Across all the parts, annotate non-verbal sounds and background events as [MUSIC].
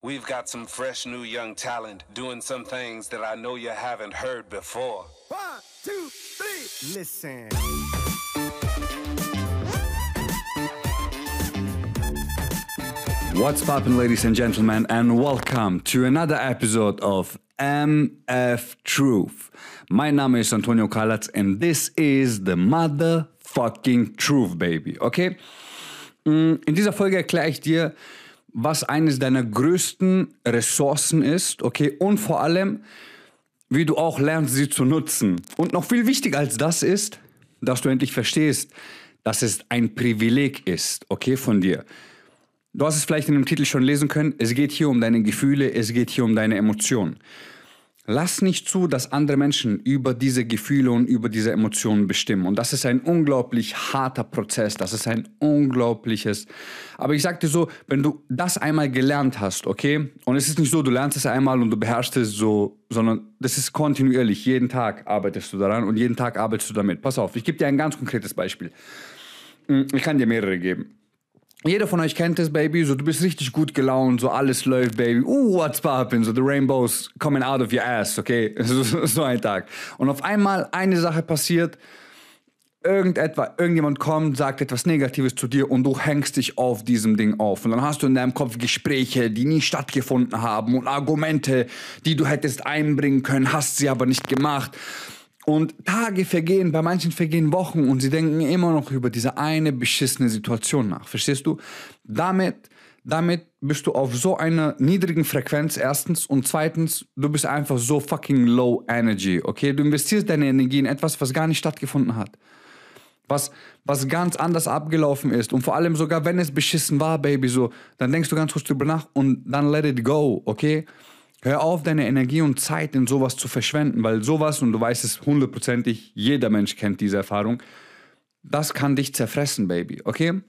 We've got some fresh new young talent doing some things that I know you haven't heard before. One, two, three. Listen. What's poppin', ladies and gentlemen, and welcome to another episode of MF Truth. My Name is Antonio Kalatz, and this is the motherfucking truth, baby, okay? Mm, In dieser Folge erkläre ich dir, was eines deiner größten Ressourcen ist, okay? Und vor allem, wie du auch lernst, sie zu nutzen. Und noch viel wichtiger als das ist, dass du endlich verstehst, dass es ein Privileg ist, okay, von dir. Du hast es vielleicht in dem Titel schon lesen können. Es geht hier um deine Gefühle, es geht hier um deine Emotionen. Lass nicht zu, dass andere Menschen über diese Gefühle und über diese Emotionen bestimmen. Und das ist ein unglaublich harter Prozess. Das ist ein unglaubliches. Aber ich sag dir so, wenn du das einmal gelernt hast, okay? Und es ist nicht so, du lernst es einmal und du beherrschst es so, sondern das ist kontinuierlich. Jeden Tag arbeitest du daran und jeden Tag arbeitest du damit. Pass auf, ich gebe dir ein ganz konkretes Beispiel. Ich kann dir mehrere geben. Jeder von euch kennt es, Baby. So, du bist richtig gut gelaunt, so alles läuft, Baby. Uh, what's poppin'? So, the rainbows coming out of your ass, okay? [LAUGHS] So, so ein Tag. Und auf einmal eine Sache passiert, irgendetwas, irgendjemand kommt, sagt etwas Negatives zu dir und du hängst dich auf diesem Ding auf. Und dann hast du in deinem Kopf Gespräche, die nie stattgefunden haben und Argumente, die du hättest einbringen können, hast sie aber nicht gemacht. Und Tage vergehen, bei manchen vergehen Wochen und sie denken immer noch über diese eine beschissene Situation nach. Verstehst du? Damit, damit bist du auf so einer niedrigen Frequenz erstens und zweitens, du bist einfach so fucking low energy, okay? Du investierst deine Energie in etwas, was gar nicht stattgefunden hat. Was, was ganz anders abgelaufen ist und vor allem sogar, wenn es beschissen war, Baby, so, dann denkst du ganz kurz drüber nach und dann let it go, okay? Hör auf, deine Energie und Zeit in sowas zu verschwenden, weil sowas, und du weißt es hundertprozentig, jeder Mensch kennt diese Erfahrung, das kann dich zerfressen, Baby, okay?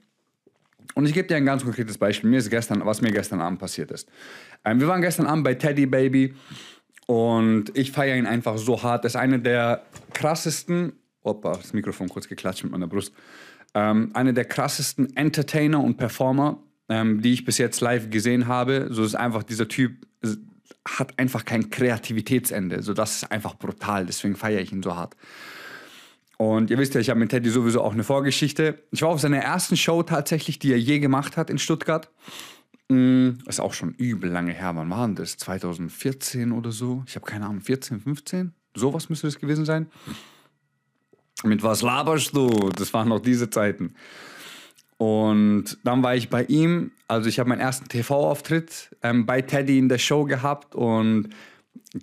Und ich gebe dir ein ganz konkretes Beispiel, mir ist gestern, was mir gestern Abend passiert ist. Ähm, wir waren gestern Abend bei Teddy Baby und ich feiere ihn einfach so hart. Das ist eine der krassesten, opa, das Mikrofon kurz geklatscht mit meiner Brust, ähm, eine der krassesten Entertainer und Performer, ähm, die ich bis jetzt live gesehen habe. So ist einfach dieser Typ, hat einfach kein Kreativitätsende. So, das ist einfach brutal. Deswegen feiere ich ihn so hart. Und ihr wisst ja, ich habe mit Teddy sowieso auch eine Vorgeschichte. Ich war auf seiner ersten Show tatsächlich, die er je gemacht hat in Stuttgart. Mm, ist auch schon übel lange her. Wann war denn das? 2014 oder so? Ich habe keine Ahnung, 14, 15? Sowas müsste das gewesen sein. Mit was laberst du? Das waren noch diese Zeiten. Und dann war ich bei ihm, also ich habe meinen ersten TV-Auftritt ähm, bei Teddy in der Show gehabt und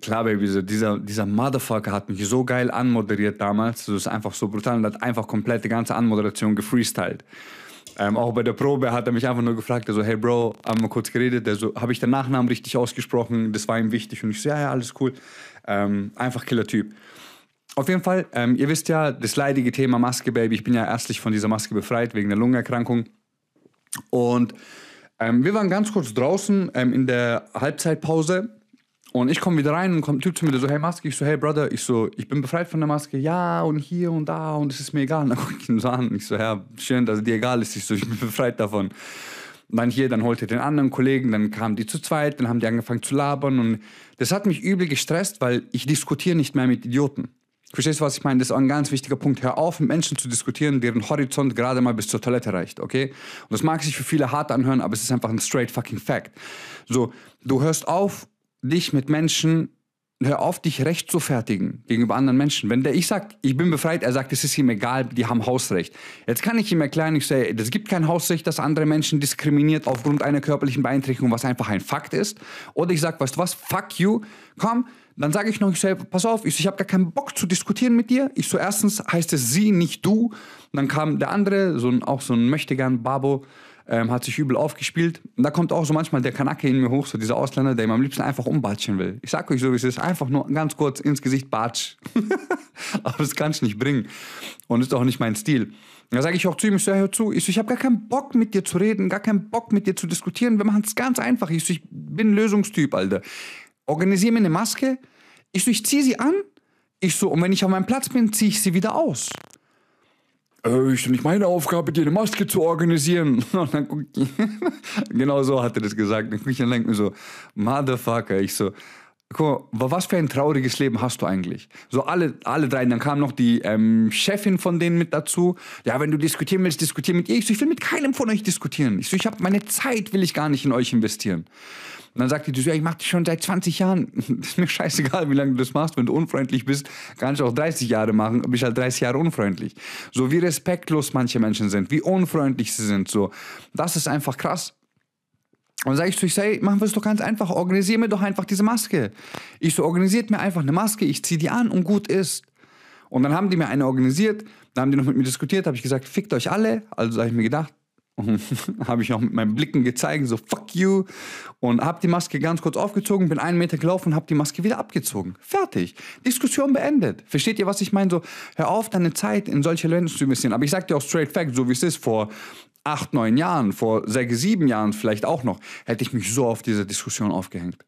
klar, Baby, so dieser, dieser Motherfucker hat mich so geil anmoderiert damals, das ist einfach so brutal und hat einfach komplett die ganze Anmoderation gefreestylt. Ähm, auch bei der Probe hat er mich einfach nur gefragt, so, hey Bro, haben wir kurz geredet, der so, habe ich den Nachnamen richtig ausgesprochen, das war ihm wichtig und ich so, ja, ja, alles cool. Ähm, einfach Killer-Typ. Auf jeden Fall, ähm, ihr wisst ja, das leidige Thema Maske, Baby. Ich bin ja erstlich von dieser Maske befreit wegen der Lungenerkrankung. Und ähm, wir waren ganz kurz draußen ähm, in der Halbzeitpause. Und ich komme wieder rein und kommt ein Typ zu mir, so, hey Maske. Ich so, hey Brother. Ich so, ich bin befreit von der Maske. Ja, und hier und da und es ist mir egal. Und [LAUGHS] dann gucke ich ihn so an. Ich so, ja, schön, dass es dir egal ist. Ich so, ich bin [LAUGHS] befreit davon. Und dann hier, dann holte den anderen Kollegen, dann kamen die zu zweit, dann haben die angefangen zu labern und das hat mich übel gestresst, weil ich diskutiere nicht mehr mit Idioten. Verstehst du, was ich meine? Das ist auch ein ganz wichtiger Punkt. Hör auf, mit Menschen zu diskutieren, deren Horizont gerade mal bis zur Toilette reicht, okay? Und das mag sich für viele hart anhören, aber es ist einfach ein straight fucking fact. So, du hörst auf, dich mit Menschen, hör auf, dich recht zu fertigen gegenüber anderen Menschen. Wenn der ich sag, ich bin befreit, er sagt, es ist ihm egal, die haben Hausrecht. Jetzt kann ich ihm erklären, ich sage, es gibt kein Hausrecht, das andere Menschen diskriminiert aufgrund einer körperlichen Beeinträchtigung, was einfach ein Fakt ist. Oder ich sag, weißt du was, fuck you, komm, dann sage ich noch, ich so, pass auf, ich, so, ich habe gar keinen Bock zu diskutieren mit dir. Ich so, erstens heißt es sie, nicht du. Und dann kam der andere, so ein, auch so ein Möchtegern, Babo, ähm, hat sich übel aufgespielt. Und da kommt auch so manchmal der Kanake in mir hoch, so dieser Ausländer, der ihm am liebsten einfach umbatschen will. Ich sag euch so, wie es ist, einfach nur ganz kurz ins Gesicht batsch. [LAUGHS] Aber das kann ich nicht bringen. Und ist auch nicht mein Stil. Da sage ich auch zu ihm, ich so, hör zu, ich, so, ich habe gar keinen Bock mit dir zu reden, gar keinen Bock mit dir zu diskutieren. Wir machen es ganz einfach. Ich, so, ich bin Lösungstyp, Alter organisiere mir eine Maske. Ich so, ich ziehe sie an. Ich so, und wenn ich auf meinem Platz bin, ziehe ich sie wieder aus. Äh, ist doch nicht meine Aufgabe, dir eine Maske zu organisieren. [LAUGHS] Und dann guck ich, [LAUGHS] genau so hat er das gesagt. Dann guck ich und denke mir so, Motherfucker. Ich so, guck mal, was für ein trauriges Leben hast du eigentlich? So alle, alle drei. Dann kam noch die ähm, Chefin von denen mit dazu. Ja, wenn du diskutieren willst, diskutier mit ihr. Ich so, ich will mit keinem von euch diskutieren. Ich so, ich habe meine Zeit, will ich gar nicht in euch investieren. Und dann sagt die, ja, ich mache das schon seit 20 Jahren. [LAUGHS] ist mir scheißegal, wie lange du das machst. Wenn du unfreundlich bist, kannst du auch 30 Jahre machen, bist halt 30 Jahre unfreundlich. So wie respektlos manche Menschen sind, wie unfreundlich sie sind, so. Das ist einfach krass. Und sage ich zu ich sage, machen wir es doch ganz einfach, organisier mir doch einfach diese Maske. Ich so, organisiert mir einfach eine Maske, ich ziehe die an und gut ist. Und dann haben die mir eine organisiert, dann haben die noch mit mir diskutiert, habe ich gesagt, fickt euch alle. Also habe ich mir gedacht, [LAUGHS] habe ich auch mit meinen Blicken gezeigt, so fuck you. Und habe die Maske ganz kurz aufgezogen, bin einen Meter gelaufen und habe die Maske wieder abgezogen. Fertig. Diskussion beendet. Versteht ihr, was ich meine? So, hör auf, deine Zeit in solche Länder zu investieren. Aber ich sag dir auch straight fact, so wie es ist, vor acht, neun Jahren, vor sechs, sieben Jahren vielleicht auch noch, hätte ich mich so auf diese Diskussion aufgehängt.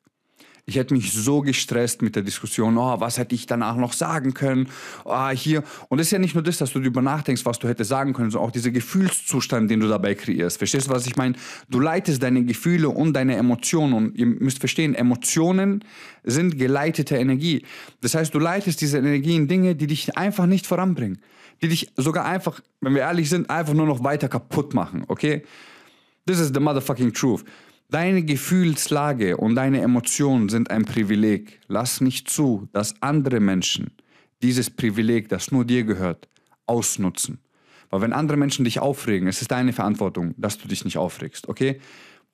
Ich hätte mich so gestresst mit der Diskussion, oh, was hätte ich danach noch sagen können, oh, hier. Und es ist ja nicht nur das, dass du darüber nachdenkst, was du hättest sagen können, sondern auch dieser Gefühlszustand, den du dabei kreierst. Verstehst du, was ich meine? Du leitest deine Gefühle und deine Emotionen. Und ihr müsst verstehen, Emotionen sind geleitete Energie. Das heißt, du leitest diese Energie in Dinge, die dich einfach nicht voranbringen. Die dich sogar einfach, wenn wir ehrlich sind, einfach nur noch weiter kaputt machen, okay? This is the motherfucking truth. Deine Gefühlslage und deine Emotionen sind ein Privileg. Lass nicht zu, dass andere Menschen dieses Privileg, das nur dir gehört, ausnutzen. Weil wenn andere Menschen dich aufregen, es ist deine Verantwortung, dass du dich nicht aufregst, okay?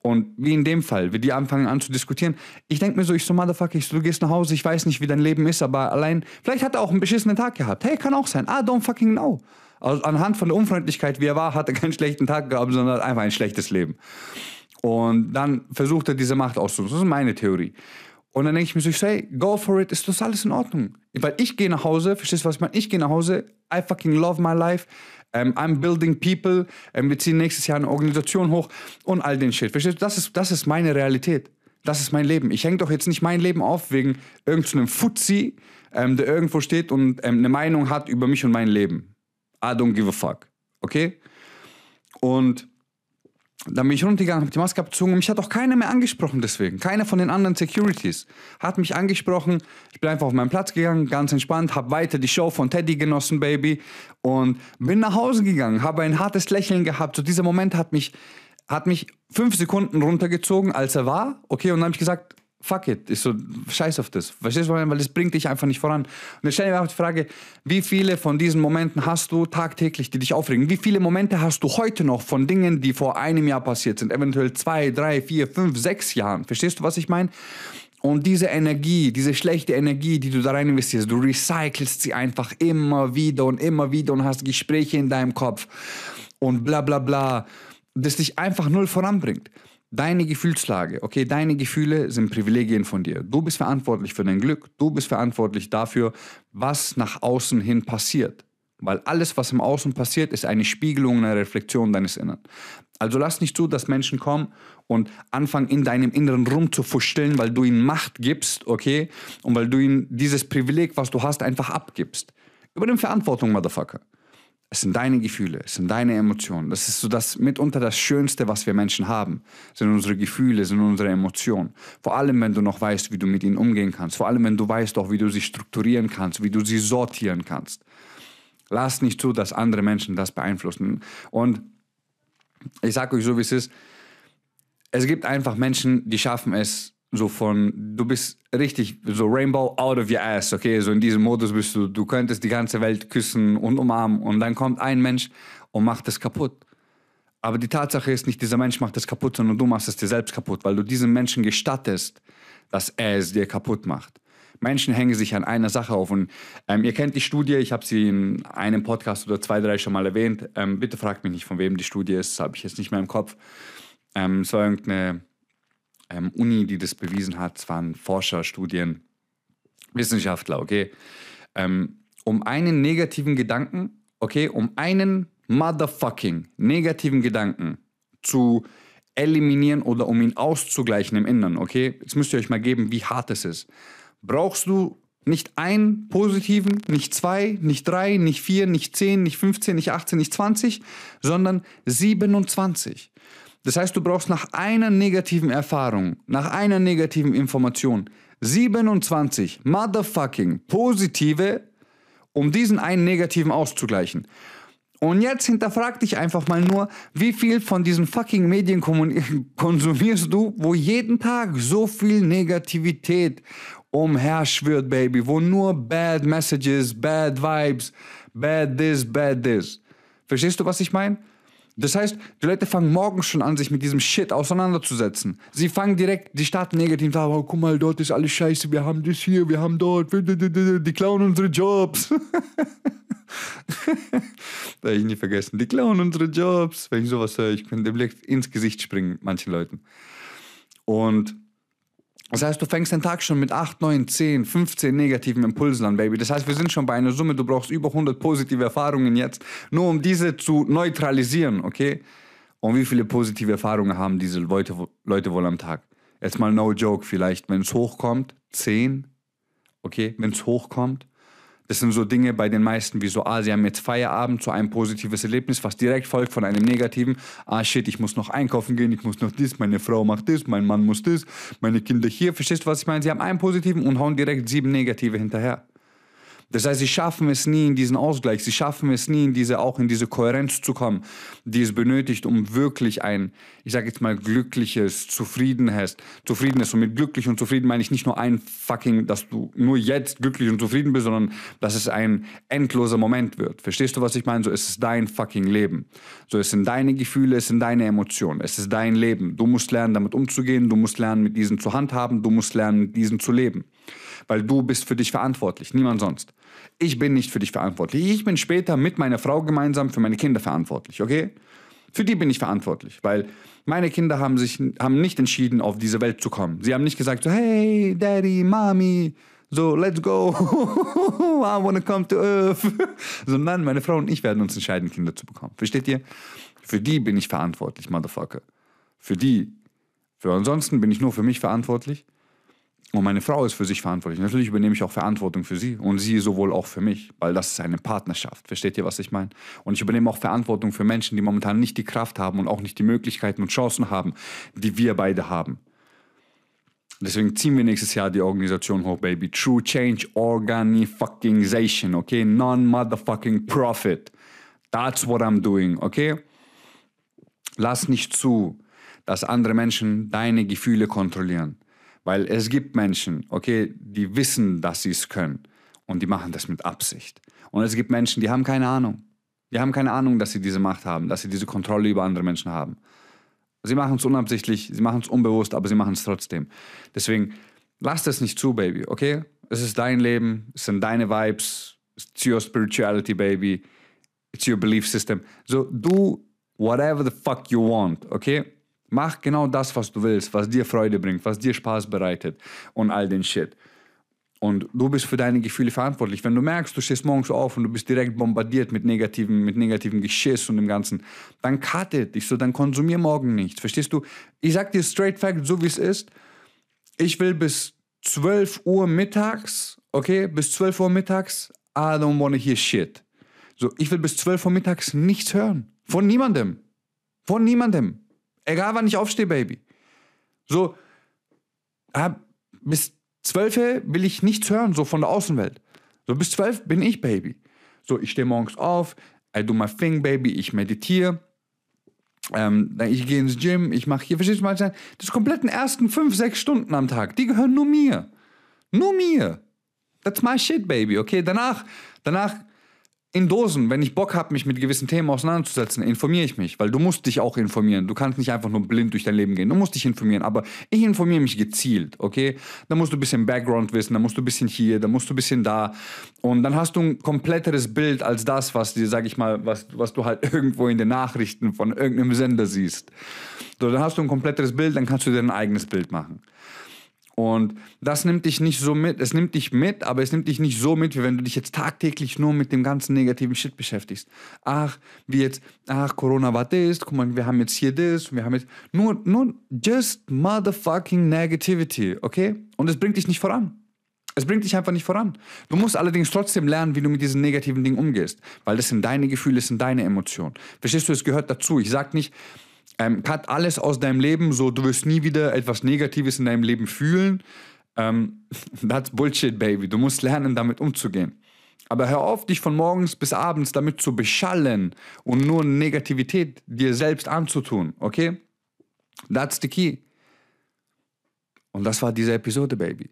Und wie in dem Fall, wie die anfangen an zu diskutieren, ich denke mir so, ich so, Motherfucker, ich so, du gehst nach Hause, ich weiß nicht, wie dein Leben ist, aber allein, vielleicht hat er auch einen beschissenen Tag gehabt. Hey, kann auch sein. I don't fucking know. Also anhand von der Unfreundlichkeit, wie er war, hat er keinen schlechten Tag gehabt, sondern einfach ein schlechtes Leben. Und dann versucht er diese Macht auszunutzen. Das ist meine Theorie. Und dann denke ich mir so, sage, go for it, ist das alles in Ordnung. Weil ich gehe nach Hause, verstehst du, was ich meine? Ich gehe nach Hause, I fucking love my life, um, I'm building people, um, wir ziehen nächstes Jahr eine Organisation hoch und all den Shit. Verstehst du, das ist, das ist meine Realität. Das ist mein Leben. Ich hänge doch jetzt nicht mein Leben auf wegen irgendeinem Fuzzi, ähm, der irgendwo steht und ähm, eine Meinung hat über mich und mein Leben. I don't give a fuck. Okay? Und dann bin ich runtergegangen, habe die Maske abgezogen und mich hat auch keiner mehr angesprochen deswegen. Keiner von den anderen Securities hat mich angesprochen. Ich bin einfach auf meinen Platz gegangen, ganz entspannt, habe weiter die Show von Teddy genossen, Baby. Und bin nach Hause gegangen, habe ein hartes Lächeln gehabt. So dieser Moment hat mich, hat mich fünf Sekunden runtergezogen, als er war. Okay, und dann habe ich gesagt, fuck it, ist so, scheiß auf das. Verstehst du, weil das bringt dich einfach nicht voran. Und dann stelle ich mir auch die Frage, wie viele von diesen Momenten hast du tagtäglich, die dich aufregen? Wie viele Momente hast du heute noch von Dingen, die vor einem Jahr passiert sind? Eventuell zwei, drei, vier, fünf, sechs Jahren. Verstehst du, was ich meine? Und diese Energie, diese schlechte Energie, die du da rein investierst, du recycelst sie einfach immer wieder und immer wieder und hast Gespräche in deinem Kopf und bla bla bla, das dich einfach null voranbringt. Deine Gefühlslage, okay, deine Gefühle sind Privilegien von dir. Du bist verantwortlich für dein Glück, du bist verantwortlich dafür, was nach außen hin passiert. Weil alles, was im Außen passiert, ist eine Spiegelung, eine Reflexion deines Innern. Also lass nicht zu, dass Menschen kommen und anfangen, in deinem Inneren rumzufuscheln, weil du ihnen Macht gibst, okay? Und weil du ihnen dieses Privileg, was du hast, einfach abgibst. Übernimm Verantwortung, Motherfucker. Es sind deine Gefühle, es sind deine Emotionen. Das ist so das mitunter das Schönste, was wir Menschen haben. Sind unsere Gefühle, sind unsere Emotionen. Vor allem, wenn du noch weißt, wie du mit ihnen umgehen kannst. Vor allem, wenn du weißt auch, wie du sie strukturieren kannst, wie du sie sortieren kannst. Lass nicht zu, dass andere Menschen das beeinflussen. Und ich sage euch so, wie es ist. Es gibt einfach Menschen, die schaffen es, so von, du bist richtig so Rainbow out of your ass, okay, so in diesem Modus bist du, du könntest die ganze Welt küssen und umarmen und dann kommt ein Mensch und macht es kaputt. Aber die Tatsache ist nicht, dieser Mensch macht es kaputt, sondern du machst es dir selbst kaputt, weil du diesem Menschen gestattest, dass er es dir kaputt macht. Menschen hängen sich an einer Sache auf und ähm, ihr kennt die Studie, ich habe sie in einem Podcast oder zwei, drei schon mal erwähnt. Ähm, bitte fragt mich nicht, von wem die Studie ist, habe ich jetzt nicht mehr im Kopf. Ähm, es war irgendeine ähm, Uni, die das bewiesen hat. Es waren Forscher, Studien, Wissenschaftler, okay. Ähm, um einen negativen Gedanken, okay, um einen motherfucking negativen Gedanken zu eliminieren oder um ihn auszugleichen im Inneren, okay? Jetzt müsst ihr euch mal geben, wie hart es ist. Brauchst du Nicht einen positiven, nicht zwei, nicht drei, nicht vier, nicht zehn, nicht 15, nicht 18, nicht 20, sondern 27. Das heißt, du brauchst nach einer negativen Erfahrung, nach einer negativen Information 27 motherfucking positive, um diesen einen negativen auszugleichen. Und jetzt hinterfrag dich einfach mal nur, wie viel von diesen fucking Medien [LAUGHS] konsumierst du, wo jeden Tag so viel Negativität umherschwirrt, Baby, wo nur bad messages, bad vibes, bad this, bad this. Verstehst du, was ich meine? Das heißt, die Leute fangen morgens schon an, sich mit diesem Shit auseinanderzusetzen. Sie fangen direkt, die starten negativ, sagen, oh, guck mal, dort ist alles scheiße, wir haben das hier, wir haben dort, die klauen unsere Jobs. [LAUGHS] da habe ich nie vergessen, die klauen unsere Jobs. Wenn ich sowas höre, ich könnte direkt ins Gesicht springen, manchen Leuten. Und das heißt, du fängst den Tag schon mit 8, 9, 10, 15 negativen Impulsen an, Baby. Das heißt, wir sind schon bei einer Summe, du brauchst über 100 positive Erfahrungen jetzt, nur um diese zu neutralisieren, okay? Und wie viele positive Erfahrungen haben diese Leute, Leute wohl am Tag? Jetzt mal no joke vielleicht, wenn es hochkommt, 10, okay? Wenn es hochkommt, das sind so Dinge bei den meisten wie so, ah, sie haben jetzt Feierabend, so ein positives Erlebnis, was direkt folgt von einem negativen. Ah, shit, ich muss noch einkaufen gehen, ich muss noch das, meine Frau macht das, mein Mann muss das, meine Kinder hier. Verstehst du, was ich meine? Sie haben einen positiven und hauen direkt sieben negative hinterher. Das heißt, sie schaffen es nie in diesen Ausgleich, sie schaffen es nie in diese, auch in diese Kohärenz zu kommen, die es benötigt, um wirklich ein, ich sage jetzt mal, glückliches, zufriedenes, zufriedenes. Und mit glücklich und zufrieden meine ich nicht nur ein fucking, dass du nur jetzt glücklich und zufrieden bist, sondern dass es ein endloser Moment wird. Verstehst du, was ich meine? So ist es dein fucking Leben. So es sind deine Gefühle, es sind deine Emotionen, es ist dein Leben. Du musst lernen, damit umzugehen, du musst lernen, mit diesen zu handhaben, du musst lernen, mit diesen zu leben weil du bist für dich verantwortlich, niemand sonst. Ich bin nicht für dich verantwortlich. Ich bin später mit meiner Frau gemeinsam für meine Kinder verantwortlich, okay? Für die bin ich verantwortlich, weil meine Kinder haben sich haben nicht entschieden, auf diese Welt zu kommen. Sie haben nicht gesagt so, hey, Daddy, Mami, so, let's go, [LAUGHS] I wanna come to Earth. [LAUGHS] Sondern meine Frau und ich werden uns entscheiden, Kinder zu bekommen. Versteht ihr? Für die bin ich verantwortlich, Motherfucker. Für die. Für ansonsten bin ich nur für mich verantwortlich. Und meine Frau ist für sich verantwortlich. Natürlich übernehme ich auch Verantwortung für sie und sie sowohl auch für mich, weil das ist eine Partnerschaft. Versteht ihr, was ich meine? Und ich übernehme auch Verantwortung für Menschen, die momentan nicht die Kraft haben und auch nicht die Möglichkeiten und Chancen haben, die wir beide haben. Deswegen ziehen wir nächstes Jahr die Organisation hoch, Baby. True Change Organization, okay? Non-motherfucking profit. That's what I'm doing, okay? Lass nicht zu, dass andere Menschen deine Gefühle kontrollieren. Weil es gibt Menschen, okay, die wissen, dass sie es können und die machen das mit Absicht. Und es gibt Menschen, die haben keine Ahnung. Die haben keine Ahnung, dass sie diese Macht haben, dass sie diese Kontrolle über andere Menschen haben. Sie machen es unabsichtlich, sie machen es unbewusst, aber sie machen es trotzdem. Deswegen, lass das nicht zu, Baby, okay? Es ist dein Leben, es sind deine Vibes, it's your spirituality, baby, it's your belief system. So, do whatever the fuck you want, okay? Mach genau das, was du willst, was dir Freude bringt, was dir Spaß bereitet und all den Shit. Und du bist für deine Gefühle verantwortlich. Wenn du merkst, du stehst morgens auf und du bist direkt bombardiert mit negativen, mit negativem Geschiss und dem Ganzen, dann cutte dich so, dann konsumier morgen nichts. Verstehst du? Ich sag dir straight fact, so wie es ist. Ich will bis 12 Uhr mittags, okay, bis 12 Uhr mittags, I don't wanna hear shit. So, ich will bis 12 Uhr mittags nichts hören. Von niemandem. Von niemandem. Egal wann ich aufstehe, Baby. So, äh, bis 12 will ich nichts hören, so von der Außenwelt. So bis 12 bin ich Baby. So, ich stehe morgens auf, I do my thing, Baby, ich meditiere. Ähm, ich gehe ins Gym, ich mache hier, verstehst du mal, das kompletten ersten 5, 6 Stunden am Tag, die gehören nur mir. Nur mir. That's my shit, baby, okay? Danach, danach in Dosen, wenn ich Bock habe, mich mit gewissen Themen auseinanderzusetzen, informiere ich mich, weil du musst dich auch informieren. Du kannst nicht einfach nur blind durch dein Leben gehen. Du musst dich informieren, aber ich informiere mich gezielt, okay? Da musst du ein bisschen Background wissen, da musst du ein bisschen hier, da musst du ein bisschen da und dann hast du ein kompletteres Bild als das, was dir, sag ich mal, was, was du halt [LAUGHS] irgendwo in den Nachrichten von irgendeinem Sender siehst. So, dann hast du ein kompletteres Bild, dann kannst du dir ein eigenes Bild machen. Und das nimmt dich nicht so mit. Es nimmt dich mit, aber es nimmt dich nicht so mit, wie wenn du dich jetzt tagtäglich nur mit dem ganzen negativen Shit beschäftigst. Ach, wie jetzt, ach, Corona war das, guck mal, wir haben jetzt hier das, wir haben jetzt. Nur, nur just motherfucking negativity, okay? Und es bringt dich nicht voran. Es bringt dich einfach nicht voran. Du musst allerdings trotzdem lernen, wie du mit diesen negativen Dingen umgehst, weil das sind deine Gefühle, das sind deine Emotionen. Verstehst du, es gehört dazu. Ich sag nicht, ähm, cut alles aus deinem Leben, so du wirst nie wieder etwas Negatives in deinem Leben fühlen. Ähm, [LAUGHS] that's Bullshit, Baby. Du musst lernen, damit umzugehen. Aber hör auf, dich von morgens bis abends damit zu beschallen und nur Negativität dir selbst anzutun, okay? That's the key. Und das war diese Episode, Baby.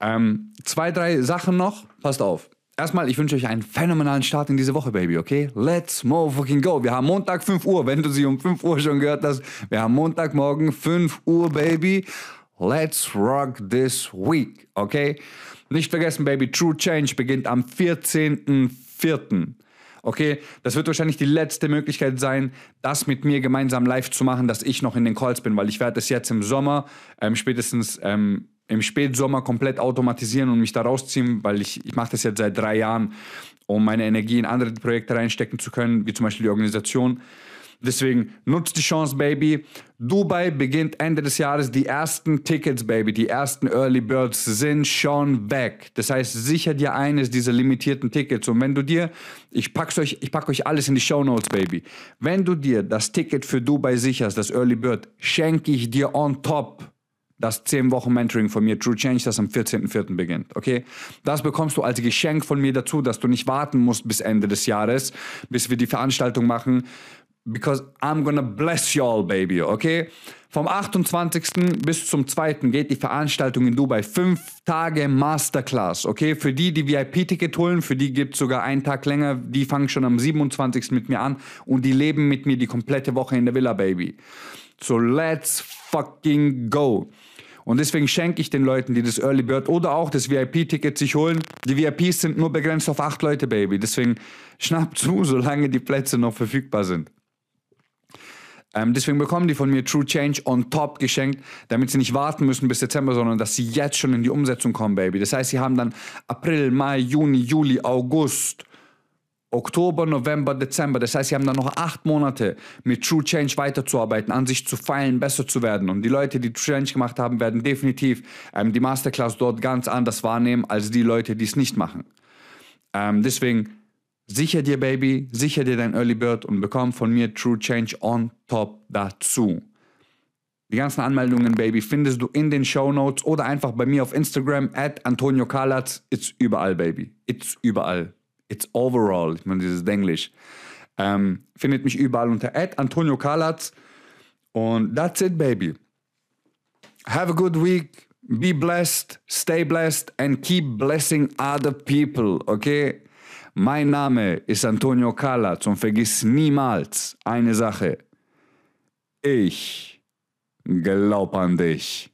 Ähm, zwei, drei Sachen noch. Passt auf. Erstmal, ich wünsche euch einen phänomenalen Start in diese Woche, Baby, okay? Let's motherfucking go. Wir haben Montag 5 Uhr, wenn du sie um 5 Uhr schon gehört hast. Wir haben Montagmorgen 5 Uhr, Baby. Let's rock this week, okay? Nicht vergessen, Baby, True Change beginnt am 14.04. Okay, das wird wahrscheinlich die letzte Möglichkeit sein, das mit mir gemeinsam live zu machen, dass ich noch in den Calls bin, weil ich werde es jetzt im Sommer, ähm, spätestens ähm, im Spätsommer komplett automatisieren und mich da rausziehen, weil ich, ich mache das jetzt seit drei Jahren, um meine Energie in andere Projekte reinstecken zu können, wie zum Beispiel die Organisation. Deswegen nutzt die Chance, Baby. Dubai beginnt Ende des Jahres. Die ersten Tickets, Baby, die ersten Early Birds sind schon weg. Das heißt, sicher dir eines dieser limitierten Tickets. Und wenn du dir, ich pack's euch, pack euch alles in die Show Notes, Baby. Wenn du dir das Ticket für Dubai sicherst, das Early Bird, schenke ich dir on top das 10 Wochen Mentoring von mir, True Change, das am 14.04. beginnt. Okay? Das bekommst du als Geschenk von mir dazu, dass du nicht warten musst bis Ende des Jahres, bis wir die Veranstaltung machen because I'm gonna bless y'all, baby, okay? Vom 28. bis zum 2. geht die Veranstaltung in Dubai. Fünf Tage Masterclass, okay? Für die, die VIP-Ticket holen, für die gibt es sogar einen Tag länger. Die fangen schon am 27. mit mir an und die leben mit mir die komplette Woche in der Villa, baby. So let's fucking go. Und deswegen schenke ich den Leuten, die das Early Bird oder auch das VIP-Ticket sich holen. Die VIPs sind nur begrenzt auf acht Leute, Baby. Deswegen schnapp zu, [LAUGHS] solange die Plätze noch verfügbar sind. Ähm, deswegen bekommen die von mir True Change on top geschenkt, damit sie nicht warten müssen bis Dezember, sondern dass sie jetzt schon in die Umsetzung kommen, Baby. Das heißt, sie haben dann April, Mai, Juni, Juli, August, Oktober, November, Dezember. Das heißt, sie haben dann noch acht Monate mit True Change weiterzuarbeiten, an sich zu feilen, besser zu werden. Und die Leute, die True Change gemacht haben, werden definitiv ähm, die Masterclass dort ganz anders wahrnehmen als die Leute, die es nicht machen. Ähm, deswegen Sicher dir, Baby, sicher dir dein Early Bird und bekomm von mir True Change on top dazu. Die ganzen Anmeldungen, Baby, findest du in den Show Notes oder einfach bei mir auf Instagram at Antonio Kalatz. It's überall, Baby. It's überall. It's overall. Ich meine, dieses Englisch. Ähm, findet mich überall unter at Antonio Kalatz. Und that's it, Baby. Have a good week. Be blessed. Stay blessed. And keep blessing other people, okay? Mein Name ist Antonio Kalatz und vergiss niemals eine Sache. Ich glaub an dich.